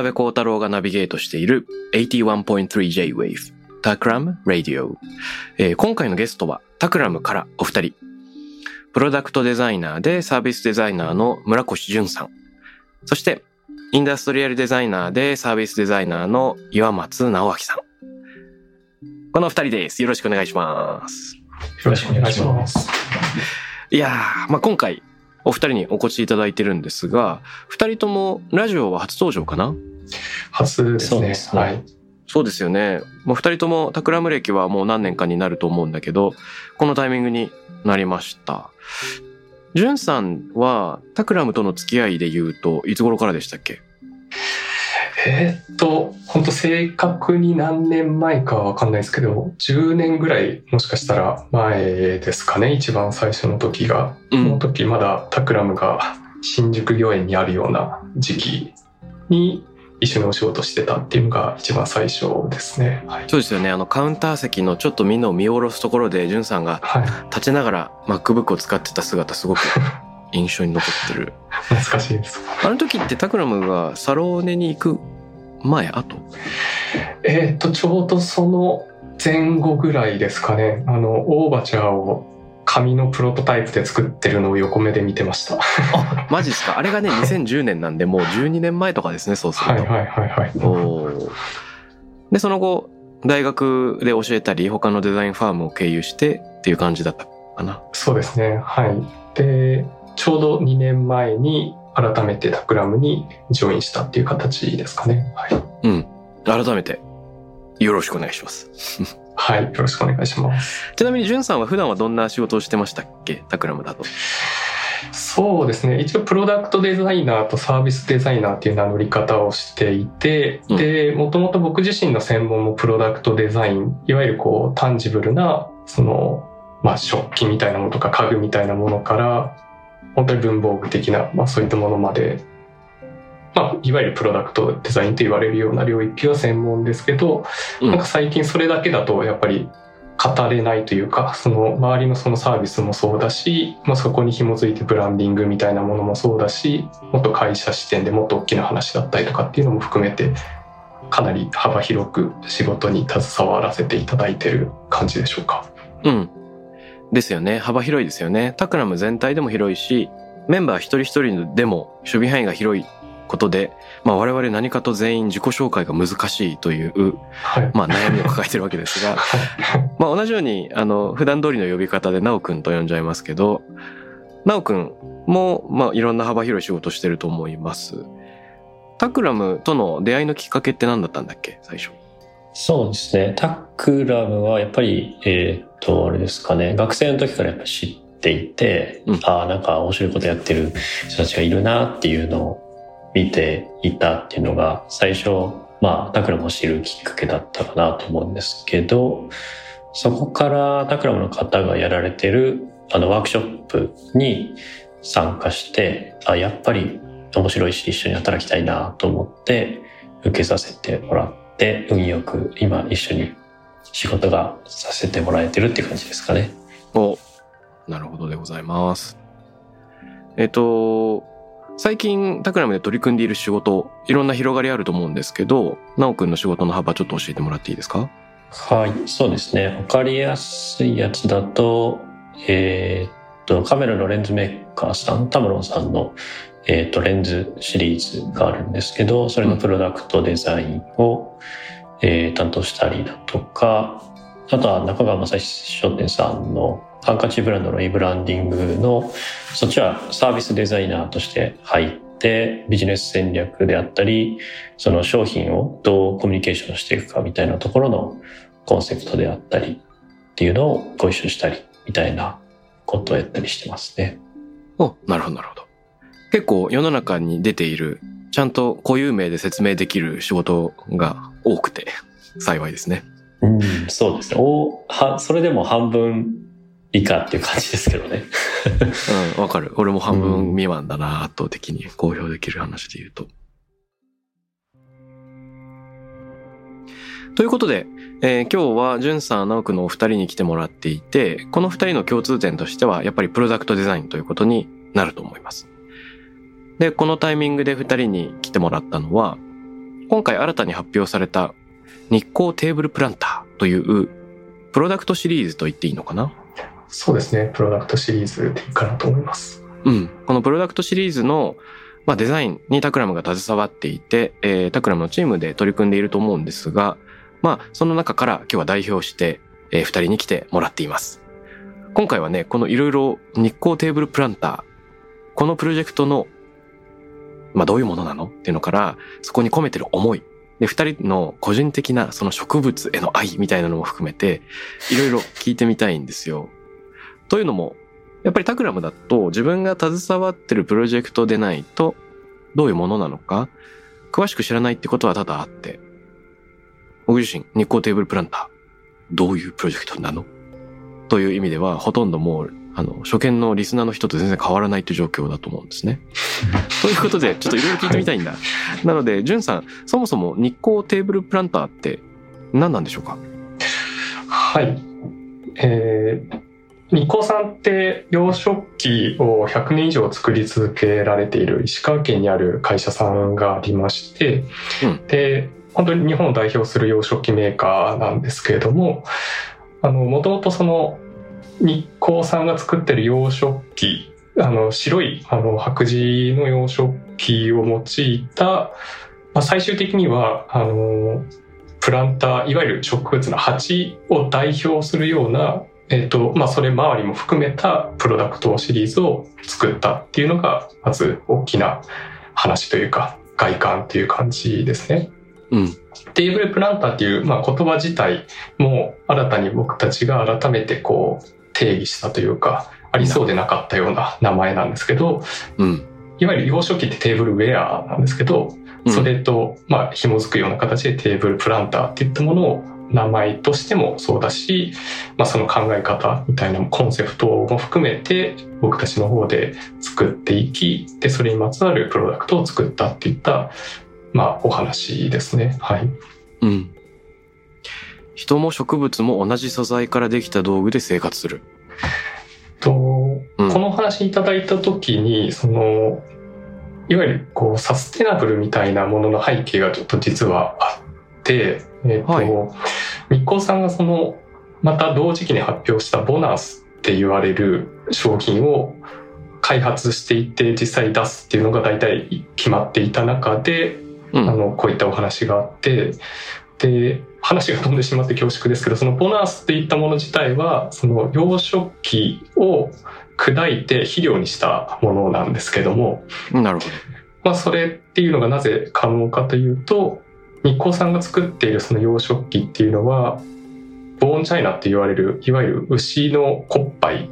辺幸太郎がナビゲートしている 81.3J-Wave タクラム Radio、えー今回のゲストはタクラムからお二人。プロダクトデザイナーでサービスデザイナーの村越淳さん。そしてインダストリアルデザイナーでサービスデザイナーの岩松直明さん。この二人です。よろしくお願いします。よろしくお願いします。いやー、まあ、今回お二人にお越しいただいてるんですが二人ともラジオは初登場かな？初ですね。そうですねはい。そうですよね。もう二人ともタクラム歴はもう何年かになると思うんだけど、このタイミングになりました。ジュンさんはタクラムとの付き合いで言うといつ頃からでしたっけ？えーっと、本当正確に何年前かはわかんないですけど、10年ぐらいもしかしたら前ですかね、一番最初の時が。うその時まだタクラムが新宿御苑にあるような時期に一緒にお仕事してたっていうのが一番最初ですね。はい。そうですよね。あのカウンター席のちょっとみんなを見下ろすところでジュンさんがはい。立ちながら MacBook を使ってた姿すごく印象に残ってる。懐かしいです。あの時ってタクラムがサローネに行く前後？えーっと、ちょうどその前後ぐらいですかね。あの、オーバチャーを紙のプロトタイプで作ってるのを横目で見てました。はあ、マジですか？あれがね、2010年なんでもう12年前とかですね、そうすると。いはいはいはい。おーで、その後、大学で教えたり、他のデザインファームを経由してっていう感じだったかな。そうですね。はい。で、ちょうど2年前に改めてタクラムにジョインしたっていう形ですかね。はい。うん。改めて、よろしくお願いします。はい。よろしくお願いします。ちなみに、じゅんさんは普段はどんな仕事をしてましたっけ？タクラムだと。そうですね。一応プロダクトデザイナーとサービスデザイナーっていう名乗り方をしていて、うんで、もともと僕自身の専門もプロダクトデザイン、いわゆるこう、タンジブルな、その、まあ、食器みたいなものとか家具みたいなものから、本当に文房具的な、まあ、そういったものまで、まあ、いわゆるプロダクトデザインと言われるような領域は専門ですけど、うんなんか最近それだけだとやっぱり語れないというかその周りのそのサービスもそうだし、まあ、そこに紐づいてブランディングみたいなものもそうだしもっと会社視点でもっと大きな話だったりとかっていうのも含めてかなり幅広く仕事に携わらせていただいてる感じでしょうか。うん。ですよね。幅広いですよね。タクラム全体でも広いし、メンバー一人一人でも守備範囲が広いことで、まあ我々何かと全員自己紹介が難しいという、はい。まあ悩みを抱えてるわけですが、まあ同じように、あの、普段通りの呼び方でなおくんと呼んじゃいますけど、なおくんも、まあいろんな幅広い仕事してると思います。タクラムとの出会いのきっかけって何だったんだっけ最初？そうですね。タクラムはやっぱり、えーっと、あれですかね。学生の時からやっぱ知っていて、うんああ、なんか面白いことやってる人たちがいるなっていうのを見ていたっていうのが最初、まあ、タクラムを知るきっかけだったかなと思うんですけど、そこからタクラムの方がやられてるあのワークショップに参加して、あ、やっぱり面白いし一緒に働きたいなと思って受けさせてもらって、運よく今一緒に仕事がさせてもらえてるっていう感じですかね。お、なるほどでございます。えっと、最近タクラムで取り組んでいる仕事、いろんな広がりあると思うんですけど、なおくんの仕事の幅ちょっと教えてもらっていいですか？はい、そうですね。わかりやすいやつだと、えーっと、カメラのレンズメーカーさん、タムロンさんの、えーっと、レンズシリーズがあるんですけど、それのプロダクトデザインを、えー担当したりだとか、あとは中川正史商店さんのハンカチブランドのリブランディングのそっちはサービスデザイナーとして入ってビジネス戦略であったりその商品をどうコミュニケーションしていくかみたいなところのコンセプトであったりっていうのをご一緒したりみたいなことをやったりしてますね。お、なるほどなるほど。結構世の中に出ているちゃんと固有名で説明できる仕事が多くて幸いですね。うん、そうですね。おは、それでも半分以下っていう感じですけどね。うん、わかる。俺も半分未満だな、圧倒的に公表できる話で言うと。ということで、えー、今日は、じゅんさん、直くのお二人に来てもらっていて、この二人の共通点としては、やっぱりプロダクトデザインということになると思います。で、このタイミングで二人に来てもらったのは、今回新たに発表された日光テーブルプランターというプロダクトシリーズと言っていいのかな？そうですね。プロダクトシリーズでいいかなと思います。うん。このプロダクトシリーズの、まあ、デザインにタクラムが携わっていて、えー、タクラムのチームで取り組んでいると思うんですが、まあ、その中から今日は代表して、えー、二人に来てもらっています。今回はね、このいろいろ日光テーブルプランター、このプロジェクトの、まあ、どういうものなの？っていうのから、そこに込めてる思い、で、二人の個人的なその植物への愛みたいなのも含めて、いろいろ聞いてみたいんですよ。というのも、やっぱりタクラムだと自分が携わってるプロジェクトでないと、どういうものなのか、詳しく知らないってことは多々あって、僕自身、日光テーブルプランター、どういうプロジェクトなの？という意味では、ほとんどもうあの、初見のリスナーの人と全然変わらないという状況だと思うんですね。ということで、ちょっといろいろ聞いてみたいんだ。なので、じゅんさん、そもそも日光テーブルプランターって何なんでしょうか？はい。えー、日光さんって養殖機を100年以上作り続けられている石川県にある会社さんがありまして、うん、で、本当に日本を代表する養殖機メーカーなんですけれども、あの、もともとその日光さんが作ってる養殖機あの白いあの白磁の養殖機を用いた、まあ、最終的にはあのプランターいわゆる植物の鉢を代表するような、えーとまあ、それ周りも含めたプロダクトシリーズを作ったっていうのがまず大きな話というか外観っていう感じですね。うん、テーブルプランターっていう、まあ、言葉自体も新たに僕たちが改めてこう定義したというか、ありそうでなかったような名前なんですけど、うん、いわゆる幼少期ってテーブルウェアなんですけど、それと、まあ、紐づくような形でテーブルプランターっていったものを名前としてもそうだし、まあ、その考え方みたいなコンセプトも含めて僕たちの方で作っていきでそれにまつわるプロダクトを作ったっていった、まあ、お話ですね。はい、うん人も植物も同じ素材からできた道具で生活する。と、うん、この話いただいた時に、その、いわゆるこうサステナブルみたいなものの背景がちょっと実はあって、えっ、ー、と、はい、日光さんがその、また同時期に発表したボナスって言われる商品を開発していって実際出すっていうのが大体決まっていた中で、うん、あのこういったお話があってで話が飛んでしまって恐縮ですけどそのボナースっていったもの自体はその養殖機を砕いて肥料にしたものなんですけどもなるほど、まあ、それっていうのがなぜ可能かというと日光さんが作っているその養殖機っていうのはボーンチャイナって言われるいわゆる牛の骨杯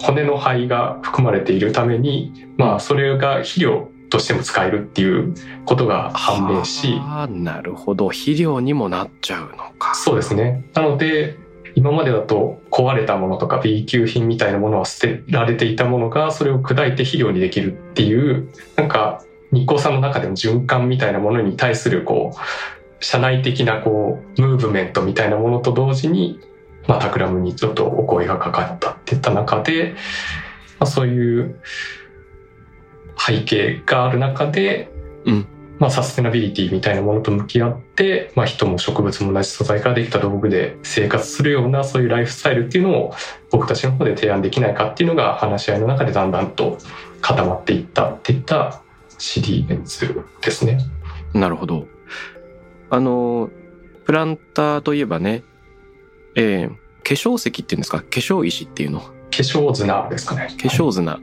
骨の灰が含まれているためにまあそれが肥料としても使えるっていうことが判明し。あなるほど。肥料にもなっちゃうのか。そうですね。なので、今までだと壊れたものとか B 級品みたいなものは捨てられていたものがそれを砕いて肥料にできるっていうなんか日光さんの中での循環みたいなものに対するこう社内的なこうムーブメントみたいなものと同時にまあタクラムにちょっとお声がかかったっていった中で、まあ、そういう背景がある中で、うん、まあ、サステナビリティみたいなものと向き合って、まあ、人も植物も同じ素材からできた道具で生活するようなそういうライフスタイルっていうのを僕たちの方で提案できないかっていうのが話し合いの中でだんだんと固まっていったっていったシリーズですね。なるほど。あの、プランターといえばね、えー、粧石っていうんですか？化粧石っていうの？化粧砂ですかね。化粧砂。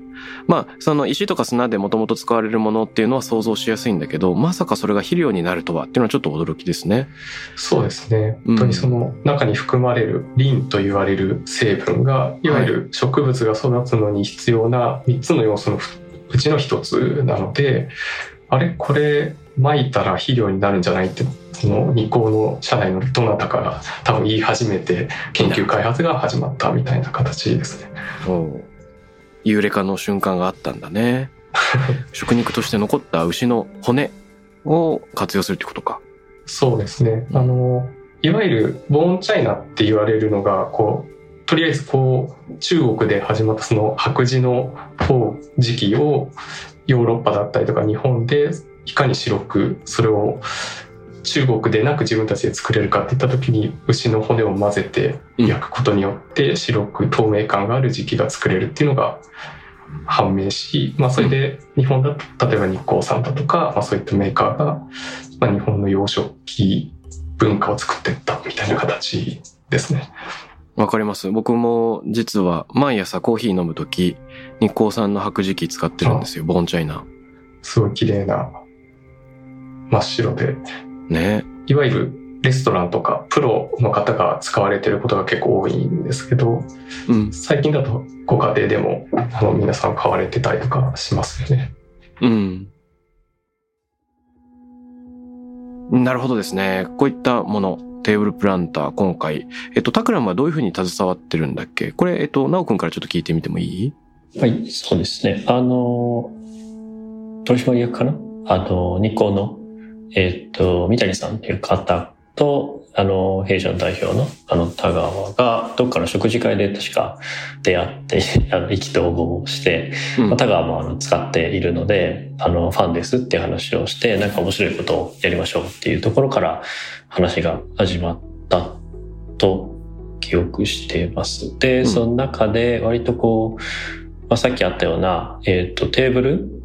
まあ、その石とか砂でもともと使われるものっていうのは想像しやすいんだけど、まさかそれが肥料になるとはっていうのはちょっと驚きですね。そうですね。本当にその中に含まれるリンと言われる成分が、いわゆる植物が育つのに必要な3つの要素のうちの1つなので、あれこれ撒いたら肥料になるんじゃないってその日光の社内のどなたかが多分言い始めて研究開発が始まったみたいな形ですね。ユーレカの瞬間があったんだね。食肉として残った牛の骨を活用するってことか。そうですね。あの、いわゆるボーンチャイナって言われるのが、こう、とりあえずこう、中国で始まったその白磁の時期をヨーロッパだったりとか日本でいかに白くそれを中国でなく自分たちで作れるかっていった時に牛の骨を混ぜて焼くことによって白く透明感がある時期が作れるっていうのが判明し、まあ、それで日本だと例えば日光さんだとか、まあ、そういったメーカーが、まあ、日本の養殖器文化を作っていったみたいな形ですね。わかります。僕も実は毎朝コーヒー飲むとき、日光産の白磁器使ってるんですよ、ボーンチャイナ。すごい綺麗な真っ白でね。いわゆるレストランとかプロの方が使われてることが結構多いんですけど、うん、最近だとご家庭でもあの皆さん買われてたりとかしますよね。うん。なるほどですね。こういったもの、テーブルプランター、今回。えっと、タクラムはどういうふうに携わってるんだっけ？これ、えっと、ナオくんからちょっと聞いてみてもいい？はい、そうですね。あの、取締役かな？あの、日光のえっ、と、三谷さんっていう方と、あの、弊社の代表の、あの、田川が、どっかの食事会で確か出会って、あの、意気投合して、うん、まあ、田川もあの使っているので、あの、ファンですっていう話をして、なんか面白いことをやりましょうっていうところから話が始まったと記憶しています。で、その中で割とこう、まあ、さっきあったような、えっ、と、テーブル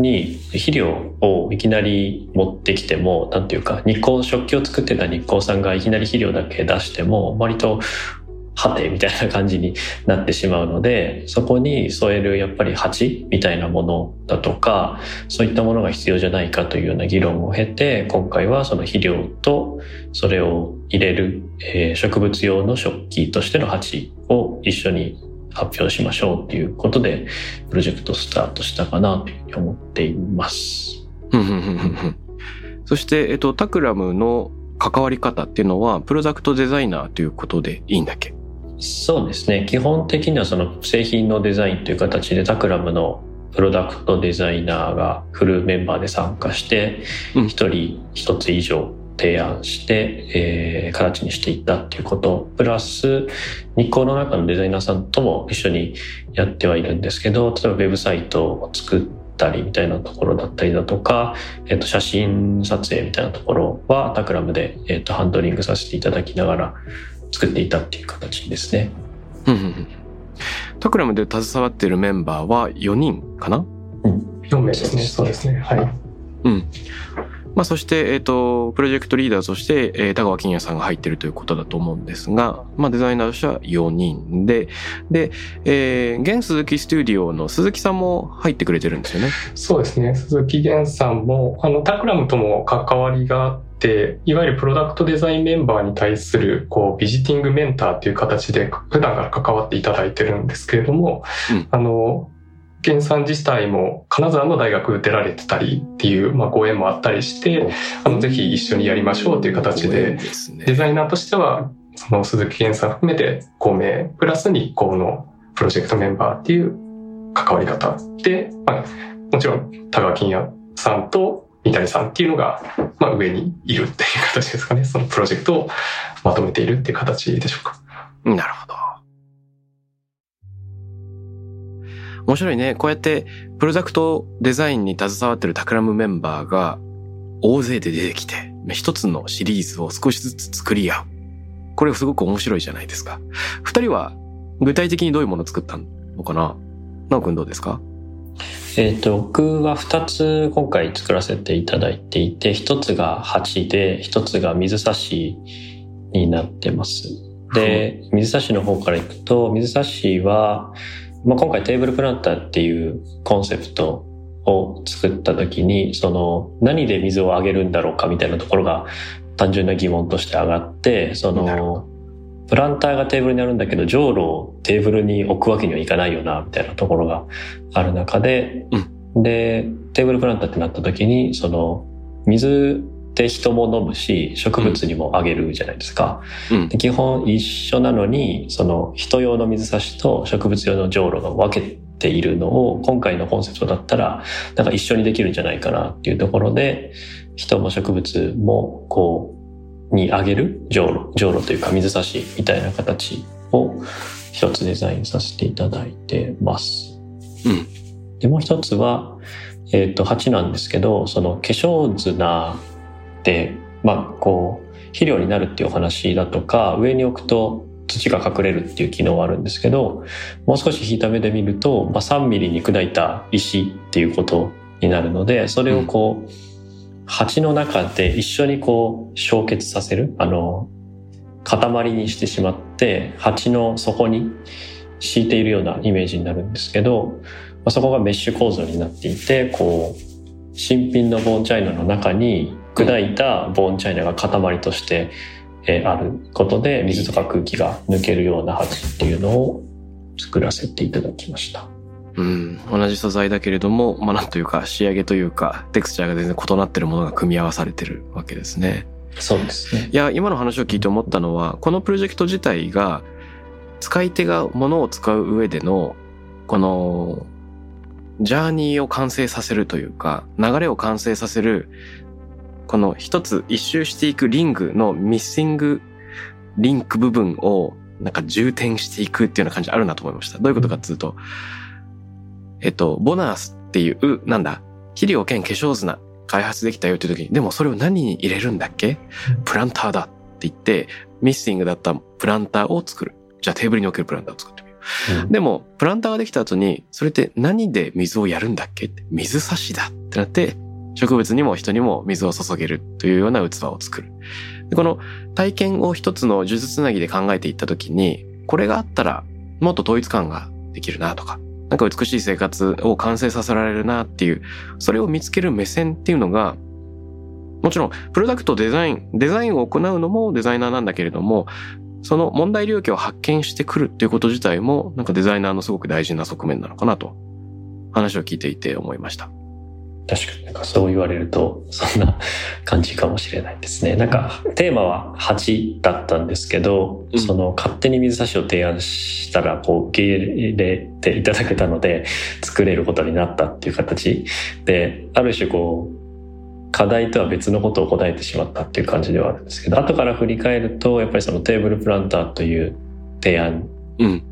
に肥料をいきなり持ってきても、なんていうか、日光、食器を作ってた日光さんがいきなり肥料だけ出しても、割と、はてみたいな感じになってしまうので、そこに添えるやっぱり鉢みたいなものだとか、そういったものが必要じゃないかというような議論を経て、今回はその肥料とそれを入れる、えー、植物用の食器としての鉢を一緒に発表しましょうっていうことで、プロジェクトスタートしたかなというふうに思っています。そして、えっと、タクラムの関わり方っていうのは、プロダクトデザイナーということでいいんだっけ？そうですね。基本的にはその製品のデザインという形でタクラムのプロダクトデザイナーがフルメンバーで参加して、一人一つ以上提案して、えー、形にしていったっていうこと、プラス、日光の中のデザイナーさんとも一緒にやってはいるんですけど、例えばウェブサイトを作ったりみたいなところだったりだとか、えっ、ー、と、写真撮影みたいなところはタクラムで、えっ、ー、と、ハンドリングさせていただきながら作っていたっていう形ですね。タクラムで携わっているメンバーは4人かな？うん。4名ですね。そうですね。はい。うん。まあ、そして、えっ、ー、と、プロジェクトリーダーとして、えー、田川金也さんが入っているということだと思うんですが、まあ、デザイナーとしては4人で、で、えー、現鈴木スタジオの鈴木さんも入ってくれてるんですよね。そうですね。鈴木源さんも、あの、タクラムとも関わりがあって、いわゆるプロダクトデザインメンバーに対する、こう、ビジティングメンターっていう形で、普段から関わっていただいてるんですけれども、うん、あの、源さん自体も金沢の大学出られてたりっていう、まあ、ご縁もあったりして、あの、ぜひ一緒にやりましょうという形で、デザイナーとしては、その鈴木源さん含めて5名、プラス日光のプロジェクトメンバーっていう関わり方で、まあ、もちろん田川金也さんと三谷さんっていうのが、まあ、上にいるっていう形ですかね。そのプロジェクトをまとめているっていう形でしょうか。なるほど。面白いね。こうやって、プロダクトデザインに携わってるタクラムメンバーが、大勢で出てきて、一つのシリーズを少しずつ作り合う。これすごく面白いじゃないですか。二人は、具体的にどういうものを作ったのかな？なおくんどうですか？えっ、ー、と、僕は二つ今回作らせていただいていて、一つが鉢で、一つが水差しになってます。で、水差しの方からいくと、水差しは、まあ、今回テーブルプランターっていうコンセプトを作った時に、その何で水をあげるんだろうかみたいなところが単純な疑問として上がって、その、プランターがテーブルにあるんだけど、じょうろをテーブルに置くわけにはいかないよな、みたいなところがある中で、うん、で、テーブルプランターってなった時に、その、水って人も飲むし、植物にもあげるじゃないですか。うん、基本一緒なのに、その人用の水差しと植物用のじょうろが分けているのを、今回のコンセプトだったら、なんか一緒にできるんじゃないかなっていうところで、人も植物も、こう、にあげるじょうろ、じょうろというか水差しみたいな形を一つデザインさせていただいてます。うん。で、もう一つは、えっ、ー、と、8なんですけど、その化粧砂で、まあ、こう、肥料になるっていうお話だとか、上に置くと土が隠れるっていう機能はあるんですけど、もう少し引いた目で見ると、まあ、3ミリに砕いた石っていうことになるので、それをこう、鉢の中で一緒にこう、焼結させる、あの、塊にしてしまって、鉢の底に敷いているようなイメージになるんですけど、まあ、そこがメッシュ構造になっていて、こう、新品のボンチャイナの中に砕いたボーンチャイナが塊として、えあることで水とか空気が抜けるような鉢っていうのを作らせていただきました。うん、同じ素材だけれども、まあなんというか仕上げというかテクスチャーが全然異なってるものが組み合わされてるわけですね。そうですね。いや、今の話を聞いて思ったのは、このプロジェクト自体が使い手が物を使う上でのこのジャーニーを完成させるというか、流れを完成させるこの一つ一周していくリングのミッシングリンク部分をなんか重点していくっていうような感じあるなと思いました。どういうことかっていうと、えっと、ボナースっていう、なんだ、肥料兼化粧砂開発できたよっていう時に、でもそれを何に入れるんだっけ？プランターだって言って、ミッシングだったプランターを作る。じゃあテーブルに置けるプランターを作ってみよう。うん、でも、プランターができた後に、それって何で水をやるんだっけ？水差しだってなって、植物にも人にも水を注げるというような器を作る。でこの体験を一つの呪術つなぎで考えていったときに、これがあったらもっと統一感ができるなとか、なんか美しい生活を完成させられるなっていう、それを見つける目線っていうのが、もちろん、プロダクトデザイン、デザインを行うのもデザイナーなんだけれども、その問題領域を発見してくるっていうこと自体も、なんかデザイナーのすごく大事な側面なのかなと、話を聞いていて思いました。確かになんかそう言われると、そんな感じかもしれないですね。なんか、テーマは8だったんですけど、うん、その勝手に水差しを提案したら、こう、受け入れていただけたので、作れることになったっていう形。で、ある種こう、課題とは別のことを答えてしまったっていう感じではあるんですけど、後から振り返ると、やっぱりそのテーブルプランターという提案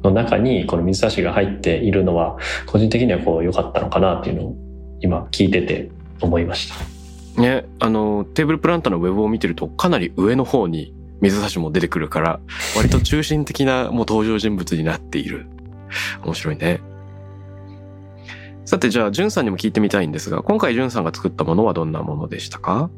の中にこの水差しが入っているのは、個人的にはこう良かったのかなっていうのを今聞いてて思いました。ね、あの、テーブルプランターのウェブを見てるとかなり上の方に水差しも出てくるから、割と中心的なもう登場人物になっている。面白いね。さてじゃあ、じゅんさんにも聞いてみたいんですが、今回じゅんさんが作ったものはどんなものでしたか？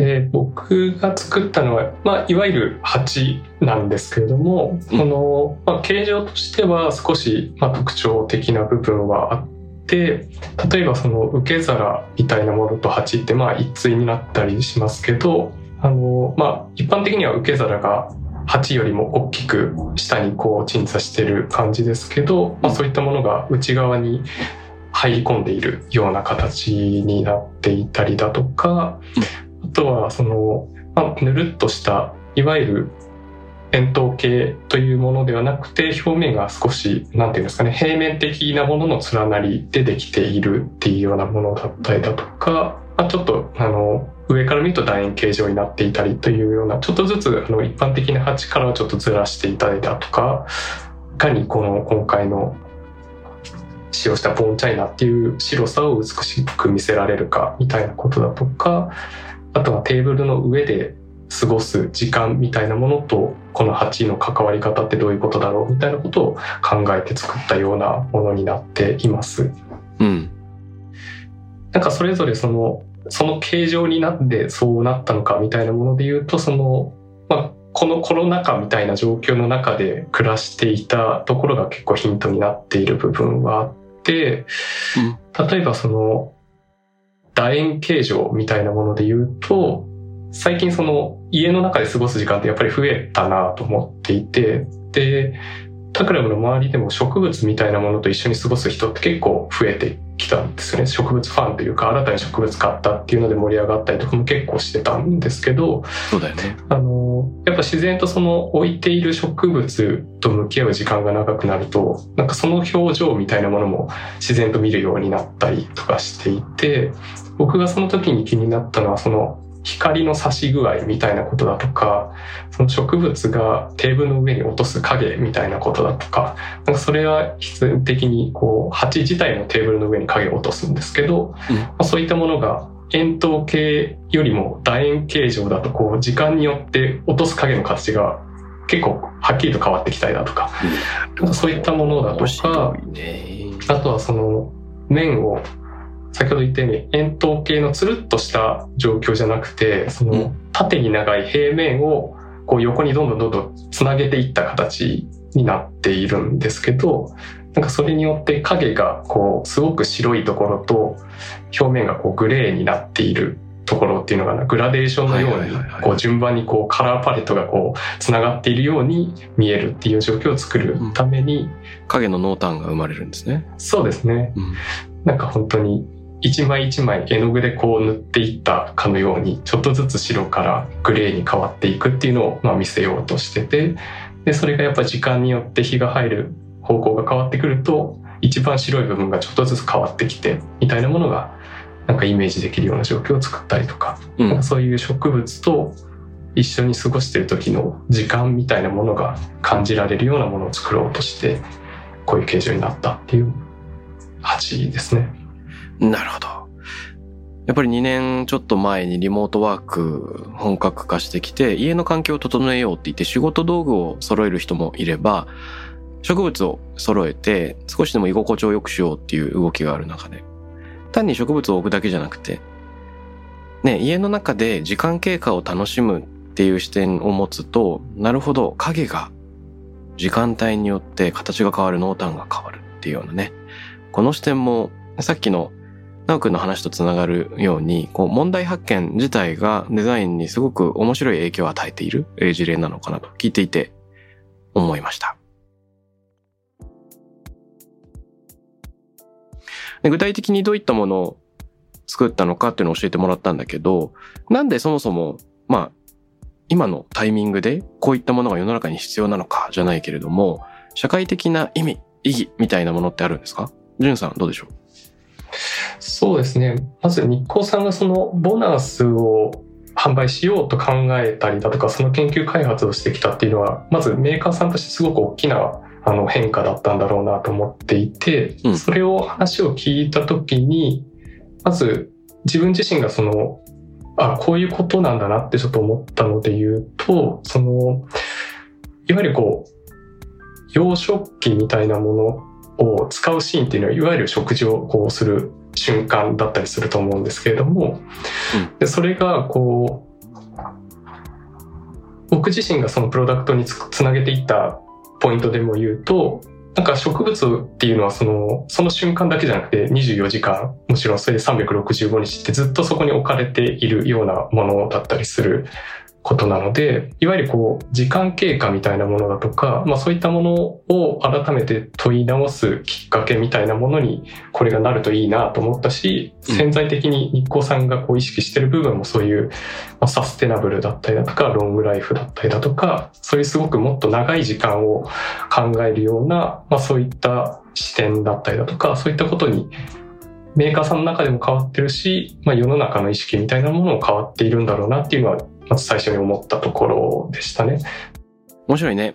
えー、僕が作ったのは、まあ、いわゆる鉢なんですけれども、この、まあ、形状としては少し、まあ、特徴的な部分はあっで例えばその受け皿みたいなものと鉢ってまあ一対になったりしますけどあのまあ一般的には受け皿が鉢よりも大きく下にこう鎮座してる感じですけど、まあ、そういったものが内側に入り込んでいるような形になっていたりだとかあとはその、まあ、ぬるっとしたいわゆる円筒形というものではなくて表面が少し何て言うんですかね平面的なものの連なりでできているっていうようなものだったりだとか、まあ、ちょっとあの上から見ると楕円形状になっていたりというようなちょっとずつあの一般的な鉢からはちょっとずらしていただいたとかいかにこの今回の使用したボーンチャイナっていう白さを美しく見せられるかみたいなことだとかあとはテーブルの上で過ごす時間みたいなものとこの8の関わり方ってどういうことだろうみたいなことを考えて作ったようなものになっています。うん、なんかそれぞれそのその形状になってそうなったのかみたいなもので言うとその、まあ、このコロナ禍みたいな状況の中で暮らしていたところが結構ヒントになっている部分はあって、例えばその楕円形状みたいなもので言うと、最近その家の中で過ごす時間ってやっぱり増えたなと思っていて、で、タクラムの周りでも植物みたいなものと一緒に過ごす人って結構増えてきたんですよね。植物ファンというか、新たに植物買ったっていうので盛り上がったりとかも結構してたんですけど、そうだよね。あの、やっぱ自然とその置いている植物と向き合う時間が長くなると、なんかその表情みたいなものも自然と見るようになったりとかしていて、僕がその時に気になったのは、その光の差し具合みたいなことだとか、その植物がテーブルの上に落とす影みたいなことだとか、なんかそれは必然的にこう鉢自体もテーブルの上に影を落とすんですけど、うん、まあ、そういったものが円筒形よりも楕円形状だとこう時間によって落とす影の形が結構はっきりと変わってきたりだとか、うん、かそういったものだとか、あとはその面を先ほど言ったように円筒形のつるっとした状況じゃなくてその縦に長い平面をこう横にどんどんどんどんつなげていった形になっているんですけどなんかそれによって影がこうすごく白いところと表面がこうグレーになっているところっていうのがグラデーションのようにこう順番にこうカラーパレットがこうつながっているように見えるっていう状況を作るために、影の濃淡が生まれるんですね。そうですね、うん、なんか本当に一枚一枚絵の具でこう塗っていったかのようにちょっとずつ白からグレーに変わっていくっていうのをまあ見せようとしててでそれがやっぱ時間によって日が入る方向が変わってくると一番白い部分がちょっとずつ変わってきてみたいなものがなんかイメージできるような状況を作ったりとか、うん、そういう植物と一緒に過ごしてる時の時間みたいなものが感じられるようなものを作ろうとしてこういう形状になったっていう鉢ですね。なるほど。やっぱり2年ちょっと前にリモートワーク本格化してきて、家の環境を整えようって言って仕事道具を揃える人もいれば、植物を揃えて少しでも居心地を良くしようっていう動きがある中で、単に植物を置くだけじゃなくて、ね、家の中で時間経過を楽しむっていう視点を持つと、なるほど、影が時間帯によって形が変わる、濃淡が変わるっていうようなね、この視点もさっきの直くんの話とつながるように、こう問題発見自体がデザインにすごく面白い影響を与えている事例なのかなと聞いていて思いました。具体的にどういったものを作ったのかっていうのを教えてもらったんだけど、なんでそもそも、まあ、今のタイミングでこういったものが世の中に必要なのかじゃないけれども、社会的な意味、意義みたいなものってあるんですか？じゅんさんどうでしょう？そうですね。まず日光さんがそのボナスを販売しようと考えたりだとか、その研究開発をしてきたっていうのは、まずメーカーさんとしてすごく大きなあの変化だったんだろうなと思っていて、うん、それを話を聞いた時に、まず自分自身がその、あ、こういうことなんだなってちょっと思ったので言うと、その、いわゆるこう、洋食器みたいなものを使うシーンっていうのは、いわゆる食事をこうする瞬間だったりすると思うんですけれども、うん、でそれがこう、僕自身がそのプロダクトにつなげていったポイントでも言うと、なんか植物っていうのはその、その瞬間だけじゃなくて24時間、もちろんそれで365日ってずっとそこに置かれているようなものだったりすることなので、いわゆるこう、時間経過みたいなものだとか、まあそういったものを改めて問い直すきっかけみたいなものに、これがなるといいなと思ったし、潜在的に日光さんがこう意識してる部分もそういう、まあ、サステナブルだったりだとか、ロングライフだったりだとか、そういうすごくもっと長い時間を考えるような、まあそういった視点だったりだとか、そういったことにメーカーさんの中でも変わってるし、まあ、世の中の意識みたいなものも変わっているんだろうなっていうのはまず最初に思ったところでしたね。面白いね。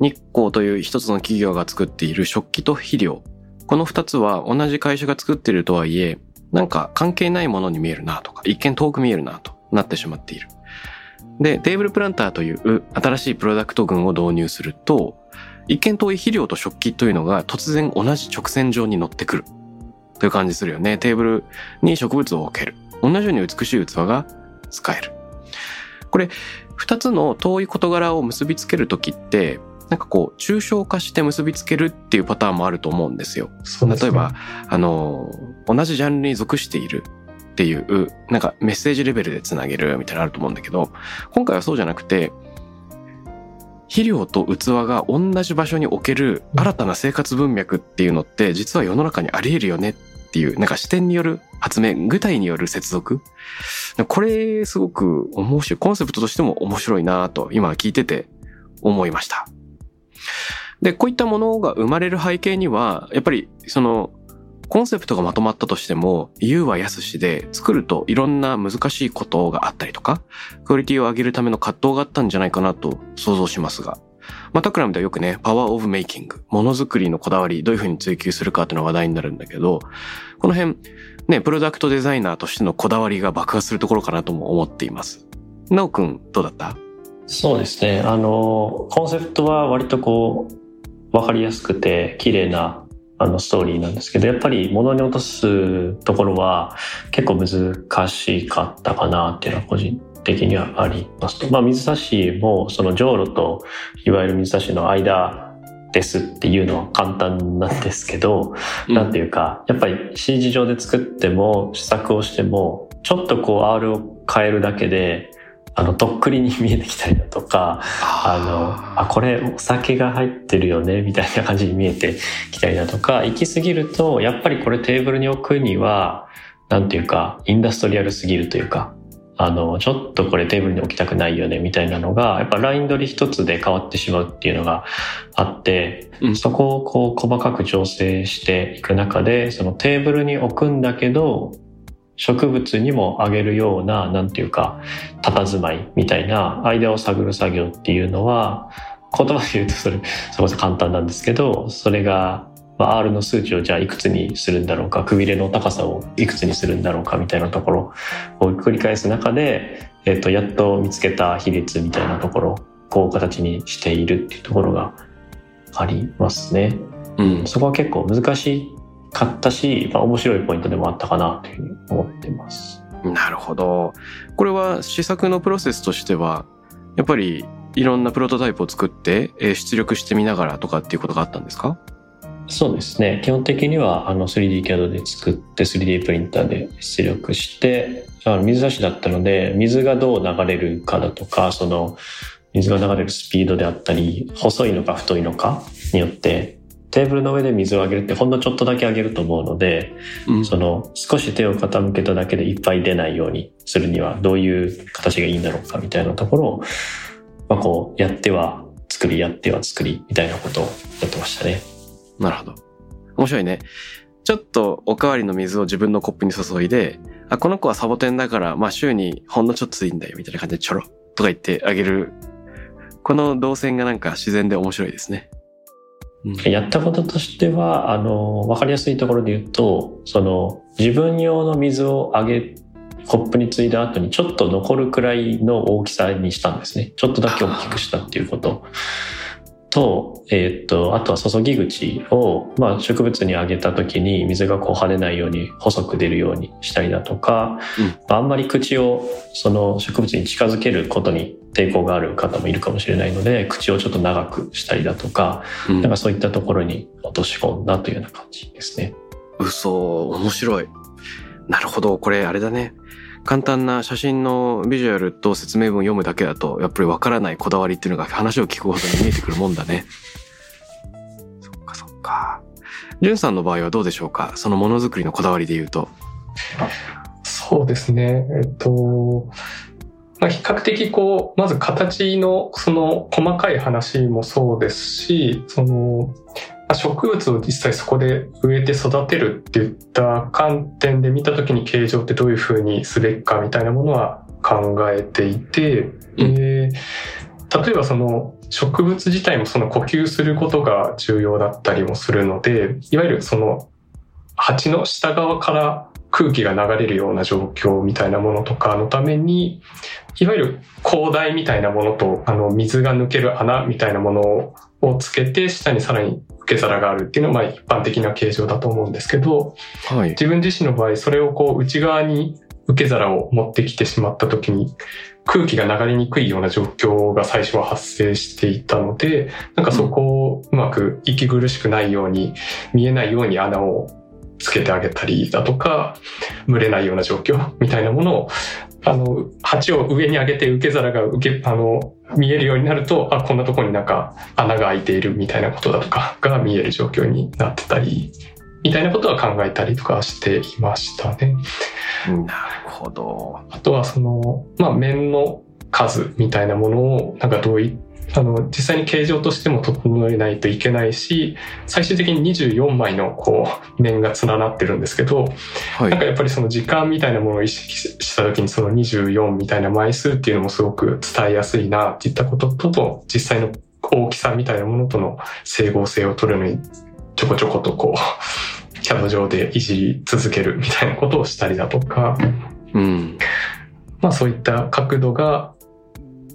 日光という一つの企業が作っている食器と肥料。この二つは同じ会社が作っているとはいえ、なんか関係ないものに見えるなとか、一見遠く見えるなとなってしまっている。で、テーブルプランターという新しいプロダクト群を導入すると、一見遠い肥料と食器というのが突然同じ直線上に乗ってくる。という感じするよね。テーブルに植物を置ける。同じように美しい器が使える。これ、二つの遠い事柄を結びつけるときって、なんかこう、抽象化して結びつけるっていうパターンもあると思うんですよ。すね、例えば、あの、同じジャンルに属しているっていう、なんかメッセージレベルでつなげるみたいなのあると思うんだけど、今回はそうじゃなくて、肥料と器が同じ場所に置ける新たな生活文脈っていうのって実は世の中にあり得るよねっっていう、なんか視点による発明、具体による接続。これすごく面白い、コンセプトとしても面白いなと今聞いてて思いました。で、こういったものが生まれる背景には、やっぱりそのコンセプトがまとまったとしても、言うは安しで、作るといろんな難しいことがあったりとか、クオリティを上げるための葛藤があったんじゃないかなと想像しますが。まあ、タクラムではよくね、パワーオブメイキング、ものづくりのこだわり、どういうふうに追求するかっていうのが話題になるんだけど、この辺、ね、プロダクトデザイナーとしてのこだわりが爆発するところかなとも思っています。なおくん、どうだった？そうですね。あの、コンセプトは割とこう、わかりやすくて、綺麗なあのストーリーなんですけどやっぱり物に落とすところは結構難しかったかなっていうのは個人的にはありますと。まあ水差しもそのじょうろといわゆる水差しの間ですっていうのは簡単なんですけど、うん、なんていうかやっぱり CG 上で作っても試作をしてもちょっとこう R を変えるだけであの、とっくりに見えてきたりだとか、あの、あ、これお酒が入ってるよね、みたいな感じに見えてきたりだとか、行き過ぎると、やっぱりこれテーブルに置くには、なんていうか、インダストリアルすぎるというか、あの、ちょっとこれテーブルに置きたくないよね、みたいなのが、やっぱライン取り一つで変わってしまうっていうのがあって、うん、そこをこう細かく調整していく中で、そのテーブルに置くんだけど、植物にもあげるような、なんていうか、佇まいみたいな間を探る作業っていうのは、言葉で言うとそれ、そこそ簡単なんですけど、それが、まあ、R の数値をじゃあいくつにするんだろうか、くびれの高さをいくつにするんだろうかみたいなところを繰り返す中で、えっ、と、やっと見つけた比率みたいなところ、こう形にしているっていうところがありますね。うん、そこは結構難しいかったし、まあ、面白いポイントでもあったかなというふうに思ってます。なるほど。これは試作のプロセスとしては、やっぱりいろんなプロトタイプを作って、え出力してみながらとかっていうことがあったんですか？そうですね。基本的にはあの 3D キャドで作って 3D プリンターで出力して、あの水差しだったので、水がどう流れるかだとか、その水が流れるスピードであったり、細いのか太いのかによってテーブルの上で水をあげるってほんのちょっとだけあげると思うので、うん、その少し手を傾けただけでいっぱい出ないようにするにはどういう形がいいんだろうかみたいなところを、まあ、こうやっては作りやっては作りみたいなことをやってましたね。なるほど。面白いね。ちょっとおかわりの水を自分のコップに注いで、あ、この子はサボテンだから、まあ週にほんのちょっとでいいんだよみたいな感じでちょろとか言ってあげる。この動線がなんか自然で面白いですね。やったこととしては、あの、わかりやすいところで言うと、その、自分用の水をあげ、コップについだ後にちょっと残るくらいの大きさにしたんですね。ちょっとだけ大きくしたっていうこと。と、えー、っと、あとは注ぎ口を、まあ、植物にあげた時に水がこう跳ねないように細く出るようにしたりだとか、うん、あんまり口をその植物に近づけることに抵抗がある方もいるかもしれないので、口をちょっと長くしたりだとか、うん、なんかそういったところに落とし込んだというような感じですね。嘘、面白い。なるほど、これあれだね。簡単な写真のビジュアルと説明文を読むだけだと、やっぱりわからないこだわりっていうのが話を聞くほどに見えてくるもんだね。そっかそっか。じゅんさんの場合はどうでしょうか？そのものづくりのこだわりで言うと。そうですね。えっと、まあ、比較的こう、まず形のその細かい話もそうですし、その、植物を実際そこで植えて育てるっていった観点で見た時に形状ってどういうふうにすべきかみたいなものは考えていて、うん、えー、例えばその植物自体もその呼吸することが重要だったりもするのでいわゆるその鉢の下側から空気が流れるような状況みたいなものとかのために、いわゆる広大みたいなものと、あの、水が抜ける穴みたいなものをつけて、下にさらに受け皿があるっていうのは、まあ一般的な形状だと思うんですけど、はい、自分自身の場合、それをこう内側に受け皿を持ってきてしまった時に、空気が流れにくいような状況が最初は発生していたので、なんかそこをうまく息苦しくないように、見えないように穴をつけてあげたりだとか、蒸れないような状況みたいなものを、あの、鉢を上に上げて受け皿が受け、あの、見えるようになると、あ、こんなとこになんか穴が開いているみたいなことだとかが見える状況になってたり、みたいなことは考えたりとかしていましたね。なるほど。あとはその、まあ、面の数みたいなものを、なんかどういあの、実際に形状としても整えないといけないし、最終的に24枚のこう、面が連なってるんですけど、はい。なんかやっぱりその時間みたいなものを意識した時にその24みたいな枚数っていうのもすごく伝えやすいなっていったこととと、実際の大きさみたいなものとの整合性を取るのにちょこちょことこう、キャド上でいじり続けるみたいなことをしたりだとか、うん。まあそういった角度が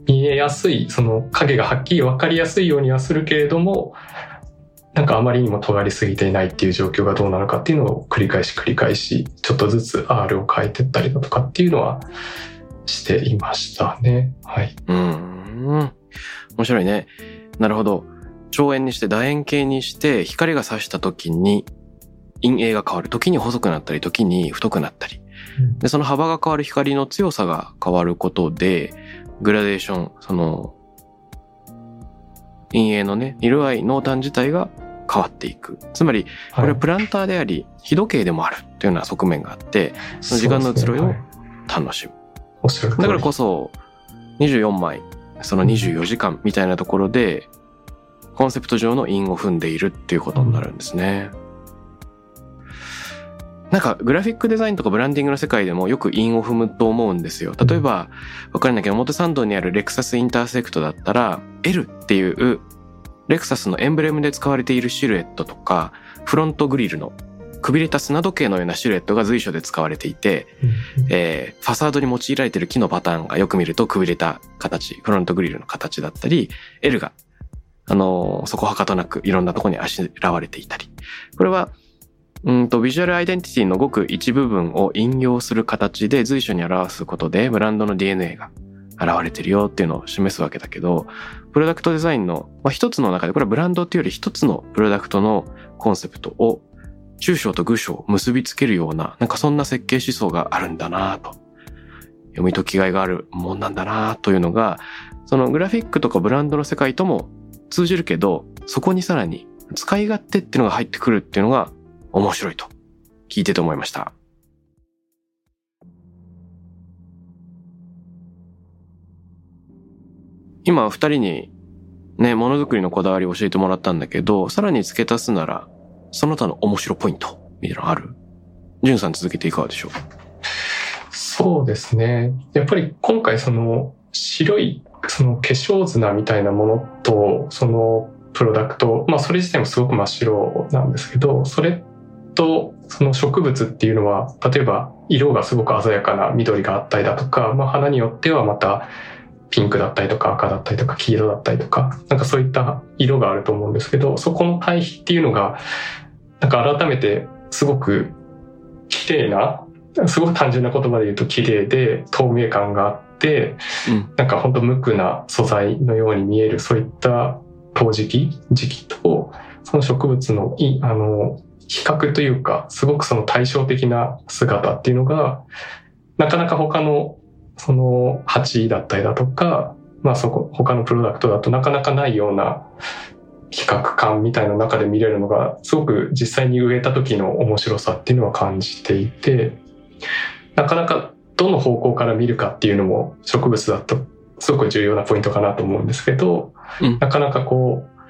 見えやすい、その影がはっきり分かりやすいようにはするけれども、なんかあまりにも尖りすぎていないっていう状況がどうなのかっていうのを繰り返し繰り返し、ちょっとずつ R を変えてったりだとかっていうのはしていましたね。はい。うん。面白いね。なるほど。長円にして楕円形にして光が差した時に陰影が変わる。時に細くなったり、時に太くなったり。で、その幅が変わる光の強さが変わることで、グラデーション、その、陰影のね、色合い、濃淡自体が変わっていく。つまり、これはプランターであり、日時計でもあるというような側面があって、その時間の移ろいを楽しむ。おっしゃる通りだからこそ、24枚、その24時間みたいなところで、コンセプト上の韻を踏んでいるっていうことになるんですね。なんか、グラフィックデザインとかブランディングの世界でもよく韻を踏むと思うんですよ。例えば、わかるんだけど、表参道にあるレクサスインターセクトだったら、L っていう、レクサスのエンブレムで使われているシルエットとか、フロントグリルのくびれた砂時計のようなシルエットが随所で使われていて、えーファサードに用いられている木のパターンがよく見るとくびれた形、フロントグリルの形だったり、L が、あのーそこはかとなくいろんなところにあしらわれていたり。これは、うんと、ビジュアルアイデンティティのごく一部分を引用する形で随所に表すことで、ブランドの DNA が現れてるよっていうのを示すわけだけど、プロダクトデザインの、まあ、一つの中で、これはブランドっていうより一つのプロダクトのコンセプトを中小と具小を結びつけるような、なんかそんな設計思想があるんだなと。読み解きがいがあるもんなんだなというのが、そのグラフィックとかブランドの世界とも通じるけど、そこにさらに使い勝手っていうのが入ってくるっていうのが面白いと聞いてて思いました。今二人にね、ものづくりのこだわりを教えてもらったんだけど、さらに付け足すなら、その他の面白ポイントみたいなのある？ジュンさん続けていかがでしょう？そうですね。やっぱり今回その白いその化粧砂みたいなものとそのプロダクト、まあそれ自体もすごく真っ白なんですけど、それとその植物っていうのは、例えば色がすごく鮮やかな緑があったりだとか、まあ花によってはまたピンクだったりとか赤だったりとか黄色だったりとか、なんかそういった色があると思うんですけど、そこの対比っていうのが、なんか改めてすごく綺麗な、すごく単純な言葉で言うと綺麗で透明感があって、うん。なんか本当無垢な素材のように見える、そういった陶磁器、時期と、その植物のい、あの、比較というか、すごくその対照的な姿っていうのが、なかなか他の、その鉢だったりだとか、まあそこ、他のプロダクトだとなかなかないような比較感みたいな中で見れるのが、すごく実際に植えた時の面白さっていうのは感じていて、なかなかどの方向から見るかっていうのも植物だとすごく重要なポイントかなと思うんですけど、うん。なかなかこう、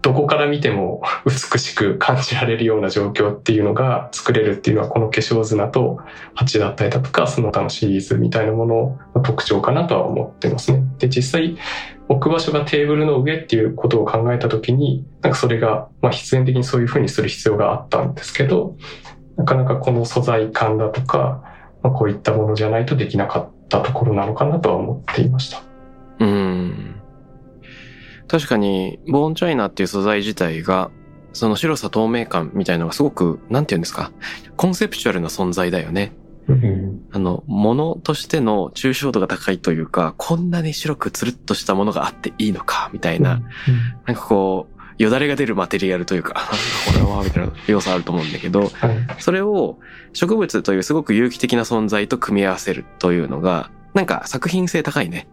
どこから見ても 美しく感じられるような状況っていうのが作れるっていうのはこの化粧砂と鉢だったりだとかその他のシリーズみたいなものの特徴かなとは思ってますね。で、実際置く場所がテーブルの上っていうことを考えたときに、なんかそれが、まあ必然的にそういうふうにする必要があったんですけど、なかなかこの素材感だとか、まあ、こういったものじゃないとできなかったところなのかなとは思っていました。うん。確かに、ボーンチャイナっていう素材自体が、その白さ透明感みたいのがすごく、なんて言うんですか、コンセプチュアルな存在だよね。うんあの、物としての抽象度が高いというか、こんなに白くつるっとしたものがあっていいのか、みたいな、なんかこう、よだれが出るマテリアルというか、あなんだこれは、みたいな要素あると思うんだけど、はい。それを植物というすごく有機的な存在と組み合わせるというのが、なんか作品性高いね。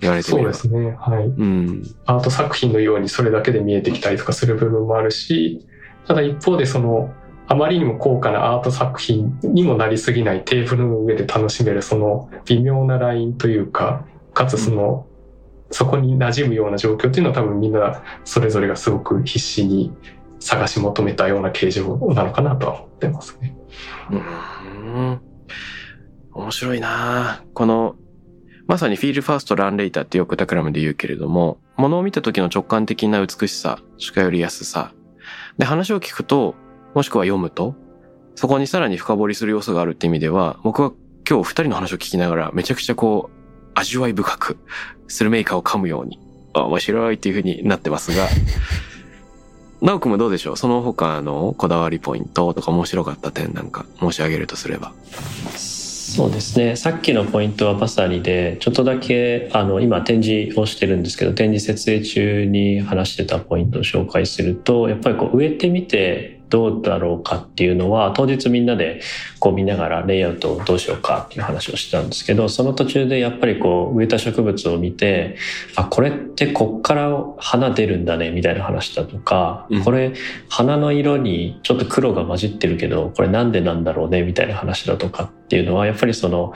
言われてみそう。ですね。はい。うん。アート作品のようにそれだけで見えてきたりとかする部分もあるし、ただ一方でその、あまりにも高価なアート作品にもなりすぎないテーブルの上で楽しめるその微妙なラインというか、かつその、そこに馴染むような状況っていうのは多分みんなそれぞれがすごく必死に探し求めたような形状なのかなとは思ってますね。うん。面白いなこの、まさにフィールファーストランレイターってよくタクラムで言うけれども、物を見た時の直感的な美しさ、近寄りやすさ。で、話を聞くと、もしくは読むと、そこにさらに深掘りする要素があるって意味では、僕は今日二人の話を聞きながら、めちゃくちゃこう、味わい深く、スルメイカを噛むように、あ面白いっていう風になってますが、ナオくんもどうでしょう？その他のこだわりポイントとか面白かった点なんか申し上げるとすれば。そうですね。さっきのポイントはまさにでちょっとだけあの今展示をしてるんですけど展示設営中に話してたポイントを紹介するとやっぱりこう植えてみてどうだろうかっていうのは当日みんなでこう見ながらレイアウトをどうしようかっていう話をしてたんですけどその途中でやっぱりこう植えた植物を見てあこれってこっから花出るんだねみたいな話だとか、うん。これ花の色にちょっと黒が混じってるけどこれなんでなんだろうねみたいな話だとかっっていうのはやっぱりその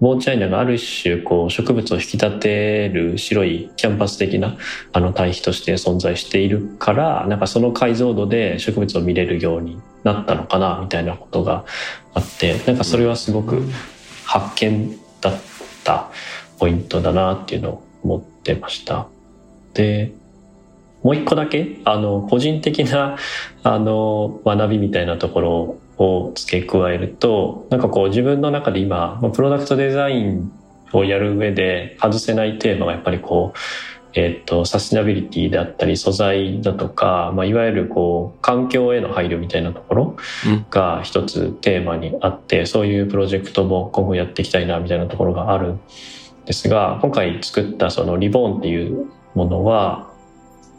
ボーチャイナがある種こう植物を引き立てる白いキャンパス的なあの対比として存在しているからなんかその解像度で植物を見れるようになったのかなみたいなことがあってなんかそれはすごく発見だったポイントだなっていうのを思ってました。でもう一個だけあの個人的なあの学びみたいなところをを付け加えるとなんかこう自分の中で今プロダクトデザインをやる上で外せないテーマがやっぱりこうえっとサスティナビリティであったり素材だとか、まあ、いわゆるこう環境への配慮みたいなところが一つテーマにあってそういうプロジェクトも今後やっていきたいなみたいなところがあるんですが今回作ったそのリボーンっていうものは、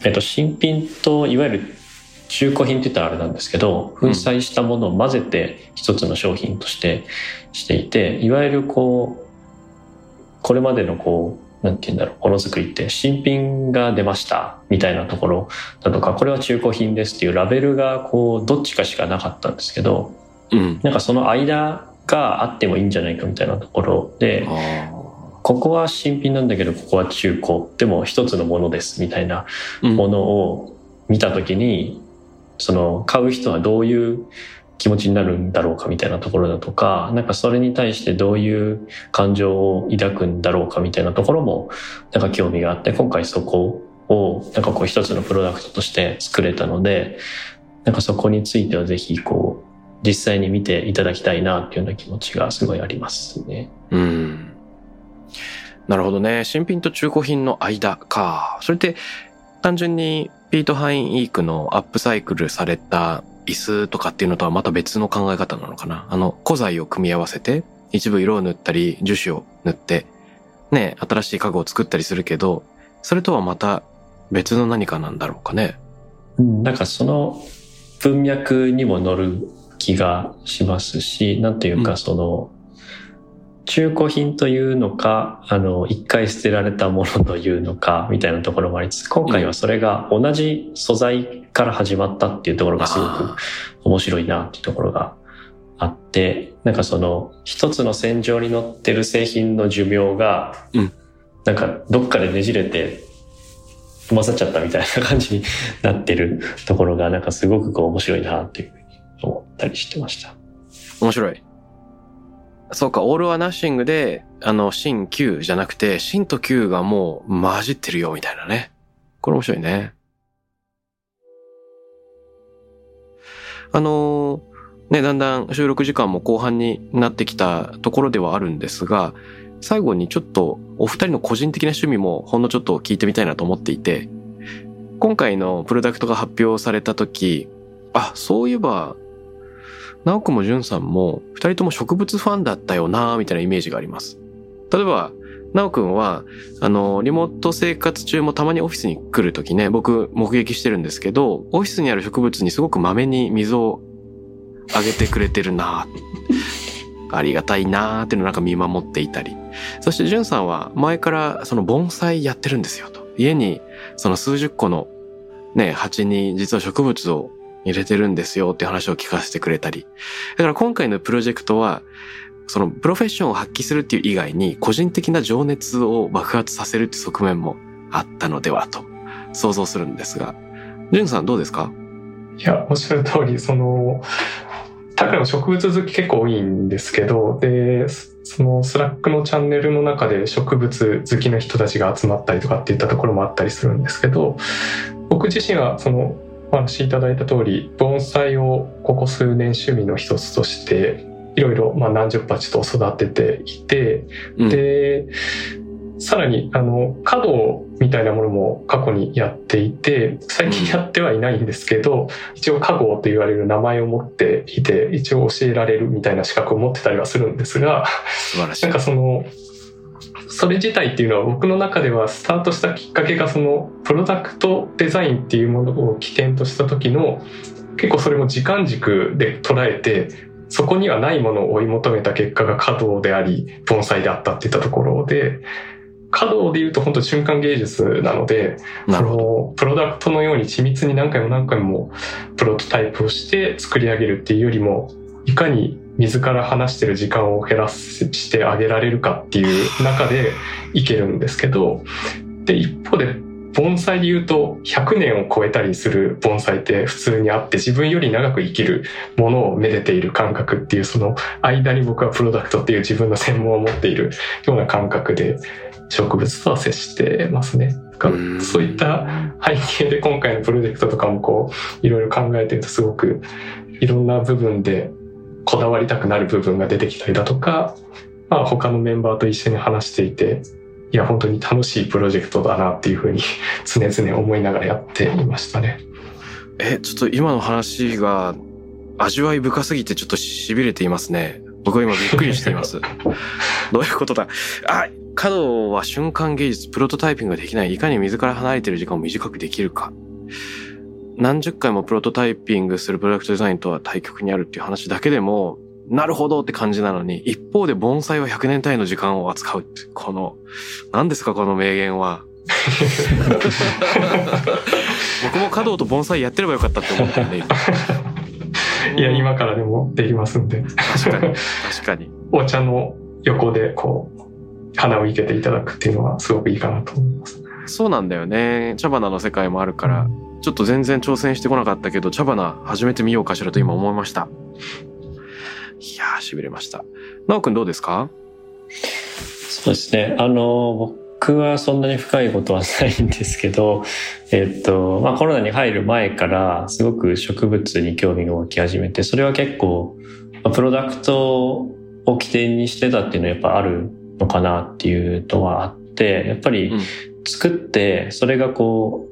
えっと、新品といわゆる中古品って言ったらあれなんですけど粉砕したものを混ぜて一つの商品としてしていていわゆるこうこれまでのこうなんて言うんだろうものづくりって新品が出ましたみたいなところだとかこれは中古品ですっていうラベルがこうどっちかしかなかったんですけどうん。なんかその間があってもいいんじゃないかみたいなところであここは新品なんだけどここは中古。でも一つのものですみたいなーものを見た時にその買う人はどういう気持ちになるんだろうかみたいなところだとかなんかそれに対してどういう感情を抱くんだろうかみたいなところもなんか興味があって今回そこをなんかこう一つのプロダクトとして作れたのでなんかそこについてはぜひこう実際に見ていただきたいなっていうような気持ちがすごいありますね。うん。なるほどね。新品と中古品の間か。それって単純にピート・ハイン・イークのアップサイクルされた椅子とかっていうのとはまた別の考え方なのかな。あの、古材を組み合わせて、一部色を塗ったり、樹脂を塗って、ね、新しい家具を作ったりするけど、それとはまた別の何かなんだろうかね。うんなんかその文脈にも乗る気がしますし、なんといううんかその、中古品というのか、あの、一回捨てられたものというのか、みたいなところもありつつ、今回はそれが同じ素材から始まったっていうところがすごくあ面白いなっていうところがあって、なんかその、一つの戦場に乗ってる製品の寿命が、うんなんかどっかでねじれて、混ざっちゃったみたいな感じになってるところが、なんかすごくこう面白いなっていうふうに思ったりしてました。面白い。そうか、オールはナッシングで、あの、新旧じゃなくて、新と旧がもう混じってるよ、みたいなね。これ面白いね。あのーね、だんだん収録時間も後半になってきたところではあるんですが、最後にちょっとお二人の個人的な趣味もほんのちょっと聞いてみたいなと思っていて、今回のプロダクトが発表された時、あ、そういえば、直くもじゅんさんも二人とも植物ファンだったよなみたいなイメージがあります。例えば、直くんは、あの、リモート生活中もたまにオフィスに来るときね、僕目撃してるんですけど、オフィスにある植物にすごくまめに水をあげてくれてるなありがたいなーっていうのをなんか見守っていたり。そして、じゅんさんは前からその盆栽やってるんですよと。家にその数十個のね、鉢に実は植物を入れてるんですよって話を聞かせてくれたり。だから今回のプロジェクトは、そのプロフェッションを発揮するっていう以外に個人的な情熱を爆発させるっていう側面もあったのではと想像するんですが、ジュンさんどうですか？いや、おっしゃる通り、その、タクラも植物好き結構多いんですけど、で、そのスラックのチャンネルの中で植物好きの人たちが集まったりとかっていったところもあったりするんですけど、僕自身はそのお話しいただいた通り盆栽をここ数年趣味の一つとしていろいろまあ何十鉢と育てていて、うん、でさらにあの華道みたいなものも過去にやっていて最近やってはいないんですけど、うん、一応華道と言われる名前を持っていて一応教えられるみたいな資格を持ってたりはするんですがなんかそのそれ自体っていうのは僕の中ではスタートしたきっかけがそのプロダクトデザインっていうものを起点とした時の結構それも時間軸で捉えてそこにはないものを追い求めた結果が稼働であり盆栽であったっていったところで稼働で言うと本当瞬間芸術なのでそのプロダクトのように緻密に何回も何回もプロトタイプをして作り上げるっていうよりもいかに自ら話してる時間を減らしてあげられるかっていう中でいけるんですけど、で、一方で、盆栽で言うと100年を超えたりする盆栽って普通にあって自分より長く生きるものをめでている感覚っていうその間に僕はプロダクトっていう自分の専門を持っているような感覚で植物とは接してますね。そういった背景で今回のプロジェクトとかもこういろいろ考えてるとすごくいろんな部分でこだわりたくなる部分が出てきたりだとか、まあ、他のメンバーと一緒に話していて、いや、本当に楽しいプロジェクトだなっていうふうに常々思いながらやっていましたね。え、ちょっと今の話が味わい深すぎてちょっと痺れていますね。僕は今びっくりしています。どういうことだ？あ、角は瞬間芸術、プロトタイピングができない。いかに水から離れている時間を短くできるか。何十回もプロトタイピングするプロダクトデザインとは対極にあるっていう話だけでも、なるほどって感じなのに、一方で盆栽は100年単位の時間を扱うって、この、何ですかこの名言は。僕も華道と盆栽やってればよかったって思ってんで、いや、今からでもできますんで。確かに。確かに。お茶の横でこう、花を生けていただくっていうのはすごくいいかなと思います。そうなんだよね。茶花の世界もあるから、ちょっと全然挑戦してこなかったけど、茶花始めてみようかしらと今思いました。いやー、痺れました。なおくんどうですか？そうですね。あの、僕はそんなに深いことはないんですけど、えっと、まあコロナに入る前からすごく植物に興味が湧き始めて、それは結構、プロダクトを起点にしてたっていうのはやっぱあるのかなっていうのはあって、やっぱり作って、それがこう、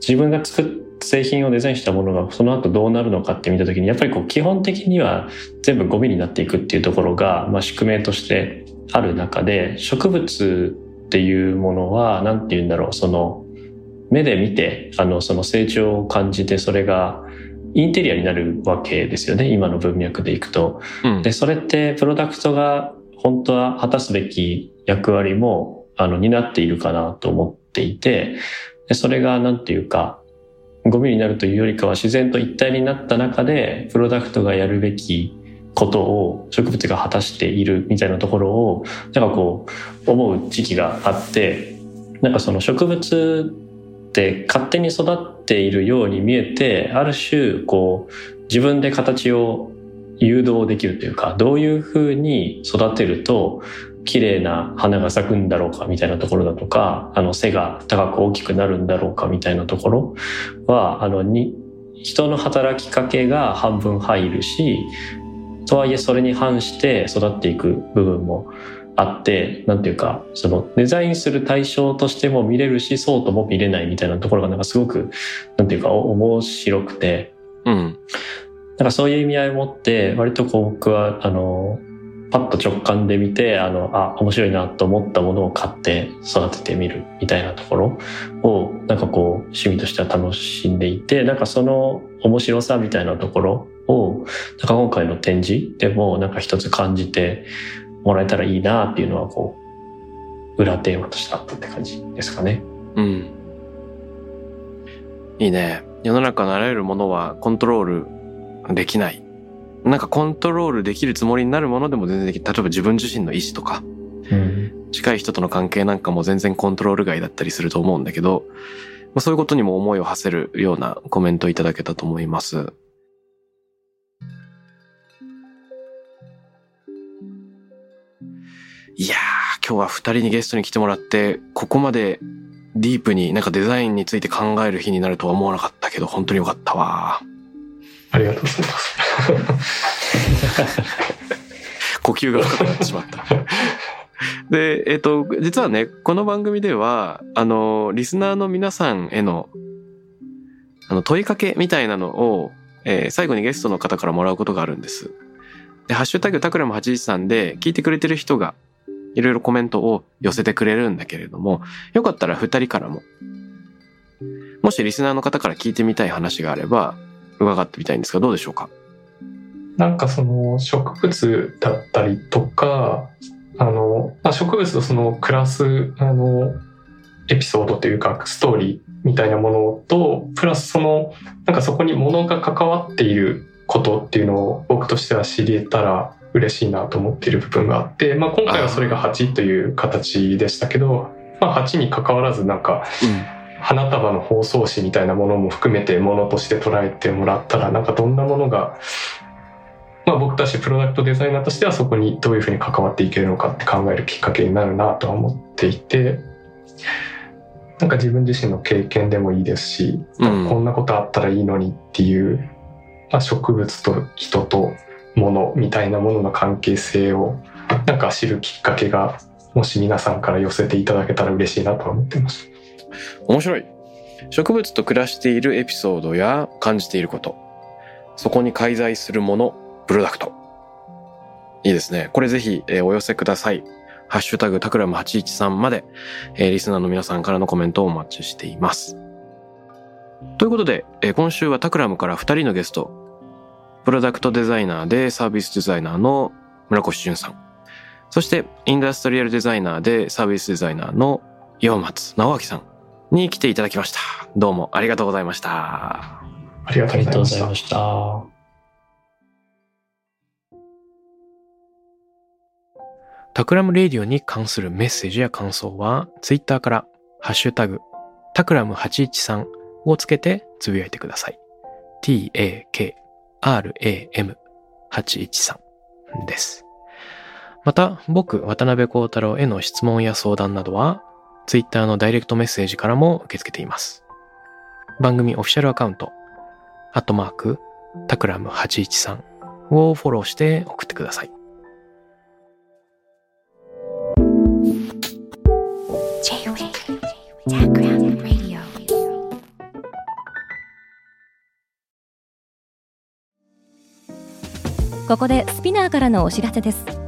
自分が作っ製品をデザインしたものがその後どうなるのかって見た時にやっぱりこう基本的には全部ゴミになっていくっていうところが、まあ、宿命としてある中で植物っていうものは何て言うんだろうその目で見てあのその成長を感じてそれがインテリアになるわけですよね今の文脈でいくと。うん、でそれってプロダクトが本当は果たすべき役割もあの担っているかなと思っていてでそれが何て言うかゴミになるというよりかは自然と一体になった中でプロダクトがやるべきことを植物が果たしているみたいなところをなんかこう思う時期があってなんかその植物って勝手に育っているように見えてある種こう自分で形を誘導できるというかどういうふうに育てると綺麗な花が咲くんだろうかみたいなところだとか、あの背が高く大きくなるんだろうかみたいなところは、あのに、人の働きかけが半分入るし、とはいえそれに反して育っていく部分もあって、なんていうか、そのデザインする対象としても見れるし、そうとも見れないみたいなところがなんかすごく、なんていうか面白くて、うん。なんかそういう意味合いを持って割とこう僕はあのパッと直感で見てあのあ面白いなと思ったものを買って育ててみるみたいなところをなんかこう趣味としては楽しんでいてなんかその面白さみたいなところをなんか今回の展示でもなんか一つ感じてもらえたらいいなっていうのはこう裏テーマとしてあったって感じですかね。うん。いいね。世の中のあらゆるものはコントロールできない。なんかコントロールできるつもりになるものでも全然できない。例えば自分自身の意志とか、うん、近い人との関係なんかも全然コントロール外だったりすると思うんだけど、まあそういうことにも思いを馳せるようなコメントをいただけたと思います。いやー、今日は二人にゲストに来てもらって、ここまでディープになんかデザインについて考える日になるとは思わなかったけど、本当によかったわ。ありがとうございます。呼吸が深くなってしまった。で、えっ、と、実はね、この番組では、あの、リスナーの皆さんへの、あの、問いかけみたいなのを、えー最後にゲストの方からもらうことがあるんです。で、ハッシュタグタクラム813で聞いてくれてる人が、いろいろコメントを寄せてくれるんだけれども、よかったら二人からも、もしリスナーの方から聞いてみたい話があれば、伺ってみたいんですが、どうでしょうか？なんかその植物だったりとか、あの、まあ、植物とその暮らす、あの、エピソードというか、ストーリーみたいなものと、プラスその、なんかそこに物が関わっていることっていうのを僕としては知れたら嬉しいなと思っている部分があって、まあ、今回はそれが8という形でしたけど、まあ、8に関わらずなんか、花束の包装紙みたいなものも含めてものとして捉えてもらったらなんかどんなものが、まあ、僕たちプロダクトデザイナーとしてはそこにどういうふうに関わっていけるのかって考えるきっかけになるなとは思っていてなんか自分自身の経験でもいいですし、うんこんなことあったらいいのにっていう、まあ、植物と人と物みたいなものの関係性をなんか知るきっかけがもし皆さんから寄せていただけたら嬉しいなとは思ってます。面白い。植物と暮らしているエピソードや感じていること。そこに介在するもの、プロダクト。いいですね。これぜひ、えーお寄せください。ハッシュタグタクラム813まで、えーリスナーの皆さんからのコメントをお待ちしています。ということで、えー今週はタクラムから2人のゲスト、プロダクトデザイナーでサービスデザイナーの村越淳さん、そしてインダストリアルデザイナーでサービスデザイナーの岩松直明さんに来ていただきました。どうもありがとうございました。ありがとうごございましたざいま。した。 Takram Radio に関するメッセージや感想は、ツイッターから、ハッシュタグ、 Takram813をつけてつぶやいてください。t-a-k-r-a-m813 です。また、僕、渡辺幸太郎への質問や相談などは、ツイッターのダイレクトメッセージからも受け付けています。番組オフィシャルアカウント、アットマーク、タクラム813をフォローして送ってください。ここで SPINEARからのお知らせです